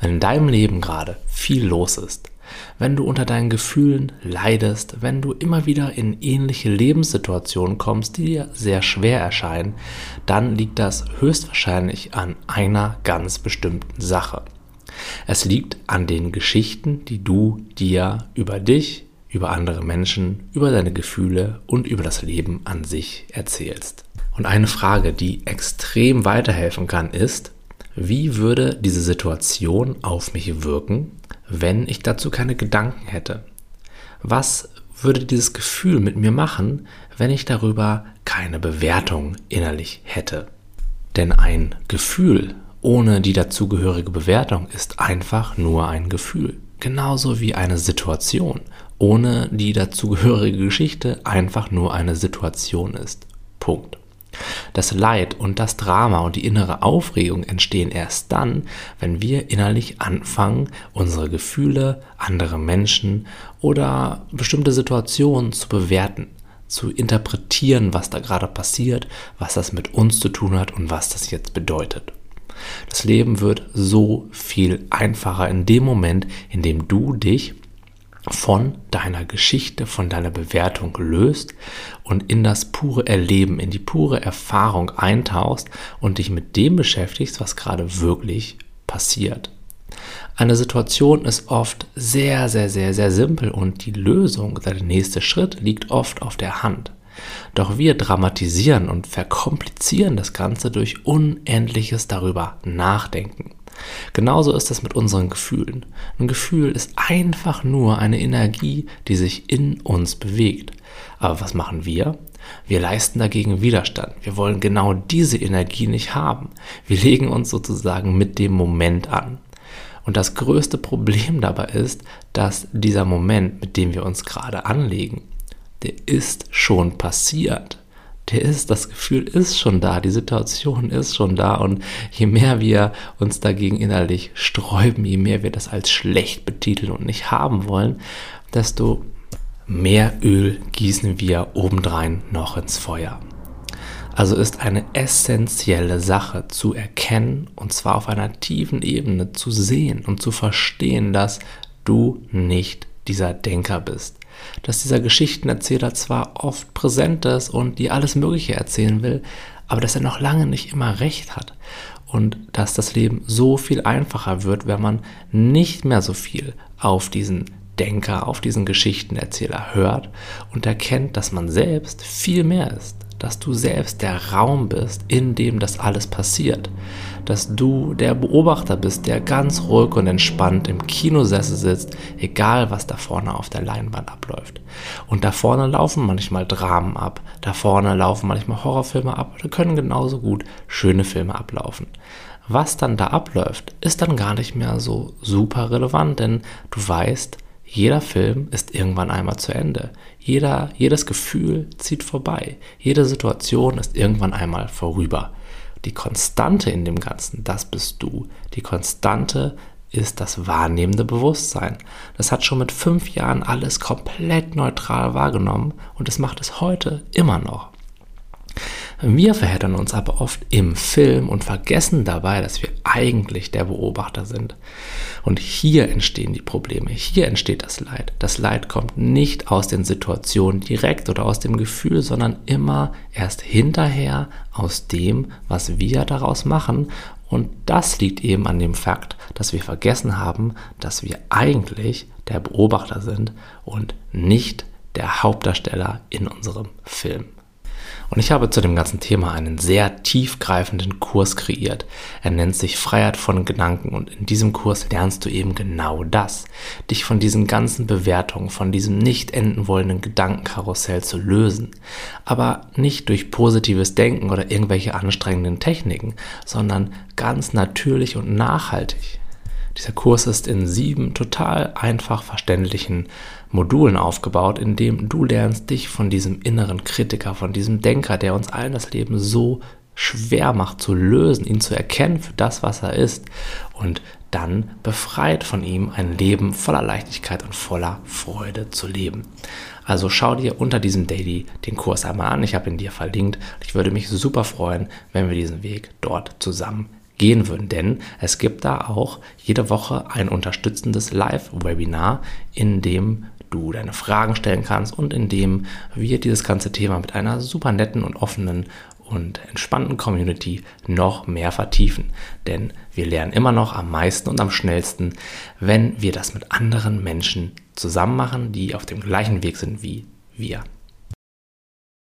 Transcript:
Wenn in deinem Leben gerade viel los ist, wenn du unter deinen Gefühlen leidest, wenn du immer wieder in ähnliche Lebenssituationen kommst, die dir sehr schwer erscheinen, dann liegt das höchstwahrscheinlich an einer ganz bestimmten Sache. Es liegt an den Geschichten, die du dir über dich, über andere Menschen, über deine Gefühle und über das Leben an sich erzählst. Und eine Frage, die extrem weiterhelfen kann, ist, wie würde diese Situation auf mich wirken, wenn ich dazu keine Gedanken hätte? Was würde dieses Gefühl mit mir machen, wenn ich darüber keine Bewertung innerlich hätte? Denn ein Gefühl ohne die dazugehörige Bewertung ist einfach nur ein Gefühl. Genauso wie eine Situation ohne die dazugehörige Geschichte einfach nur eine Situation ist. Punkt. Das Leid und das Drama und die innere Aufregung entstehen erst dann, wenn wir innerlich anfangen, unsere Gefühle, andere Menschen oder bestimmte Situationen zu bewerten, zu interpretieren, was da gerade passiert, was das mit uns zu tun hat und was das jetzt bedeutet. Das Leben wird so viel einfacher in dem Moment, in dem du dich von deiner Geschichte, von deiner Bewertung löst und in das pure Erleben, in die pure Erfahrung eintauchst und dich mit dem beschäftigst, was gerade wirklich passiert. Eine Situation ist oft sehr, sehr, sehr, sehr simpel und die Lösung, der nächste Schritt liegt oft auf der Hand. Doch wir dramatisieren und verkomplizieren das Ganze durch unendliches darüber nachdenken. Genauso ist es mit unseren Gefühlen. Ein Gefühl ist einfach nur eine Energie, die sich in uns bewegt. Aber was machen wir? Wir leisten dagegen Widerstand. Wir wollen genau diese Energie nicht haben. Wir legen uns sozusagen mit dem Moment an. Und das größte Problem dabei ist, dass dieser Moment, mit dem wir uns gerade anlegen, der ist schon passiert der ist, das Gefühl ist schon da, die Situation ist schon da und je mehr wir uns dagegen innerlich sträuben, je mehr wir das als schlecht betiteln und nicht haben wollen, desto mehr Öl gießen wir obendrein noch ins Feuer. Also ist eine essentielle Sache zu erkennen und zwar auf einer tiefen Ebene zu sehen und zu verstehen, dass du nicht dieser Denker bist dass dieser Geschichtenerzähler zwar oft präsent ist und dir alles Mögliche erzählen will, aber dass er noch lange nicht immer recht hat und dass das Leben so viel einfacher wird, wenn man nicht mehr so viel auf diesen Denker, auf diesen Geschichtenerzähler hört und erkennt, dass man selbst viel mehr ist dass du selbst der Raum bist, in dem das alles passiert. Dass du der Beobachter bist, der ganz ruhig und entspannt im Kinosessel sitzt, egal was da vorne auf der Leinwand abläuft. Und da vorne laufen manchmal Dramen ab, da vorne laufen manchmal Horrorfilme ab, da können genauso gut schöne Filme ablaufen. Was dann da abläuft, ist dann gar nicht mehr so super relevant, denn du weißt, jeder Film ist irgendwann einmal zu Ende. Jeder, jedes Gefühl zieht vorbei. Jede Situation ist irgendwann einmal vorüber. Die Konstante in dem Ganzen, das bist du. Die Konstante ist das wahrnehmende Bewusstsein. Das hat schon mit fünf Jahren alles komplett neutral wahrgenommen und es macht es heute immer noch. Wir verheddern uns aber oft im Film und vergessen dabei, dass wir eigentlich der Beobachter sind. Und hier entstehen die Probleme, hier entsteht das Leid. Das Leid kommt nicht aus den Situationen direkt oder aus dem Gefühl, sondern immer erst hinterher aus dem, was wir daraus machen. Und das liegt eben an dem Fakt, dass wir vergessen haben, dass wir eigentlich der Beobachter sind und nicht der Hauptdarsteller in unserem Film. Und ich habe zu dem ganzen Thema einen sehr tiefgreifenden Kurs kreiert. Er nennt sich Freiheit von Gedanken und in diesem Kurs lernst du eben genau das. Dich von diesen ganzen Bewertungen, von diesem nicht enden wollenden Gedankenkarussell zu lösen. Aber nicht durch positives Denken oder irgendwelche anstrengenden Techniken, sondern ganz natürlich und nachhaltig. Dieser Kurs ist in sieben total einfach verständlichen Modulen aufgebaut, in dem du lernst, dich von diesem inneren Kritiker, von diesem Denker, der uns allen das Leben so schwer macht zu lösen, ihn zu erkennen für das, was er ist und dann befreit von ihm ein Leben voller Leichtigkeit und voller Freude zu leben. Also schau dir unter diesem Daily den Kurs einmal an. Ich habe ihn dir verlinkt. Ich würde mich super freuen, wenn wir diesen Weg dort zusammen gehen würden. Denn es gibt da auch jede Woche ein unterstützendes Live-Webinar, in dem du deine Fragen stellen kannst und in dem wir dieses ganze Thema mit einer super netten und offenen und entspannten Community noch mehr vertiefen. Denn wir lernen immer noch am meisten und am schnellsten, wenn wir das mit anderen Menschen zusammen machen, die auf dem gleichen Weg sind wie wir.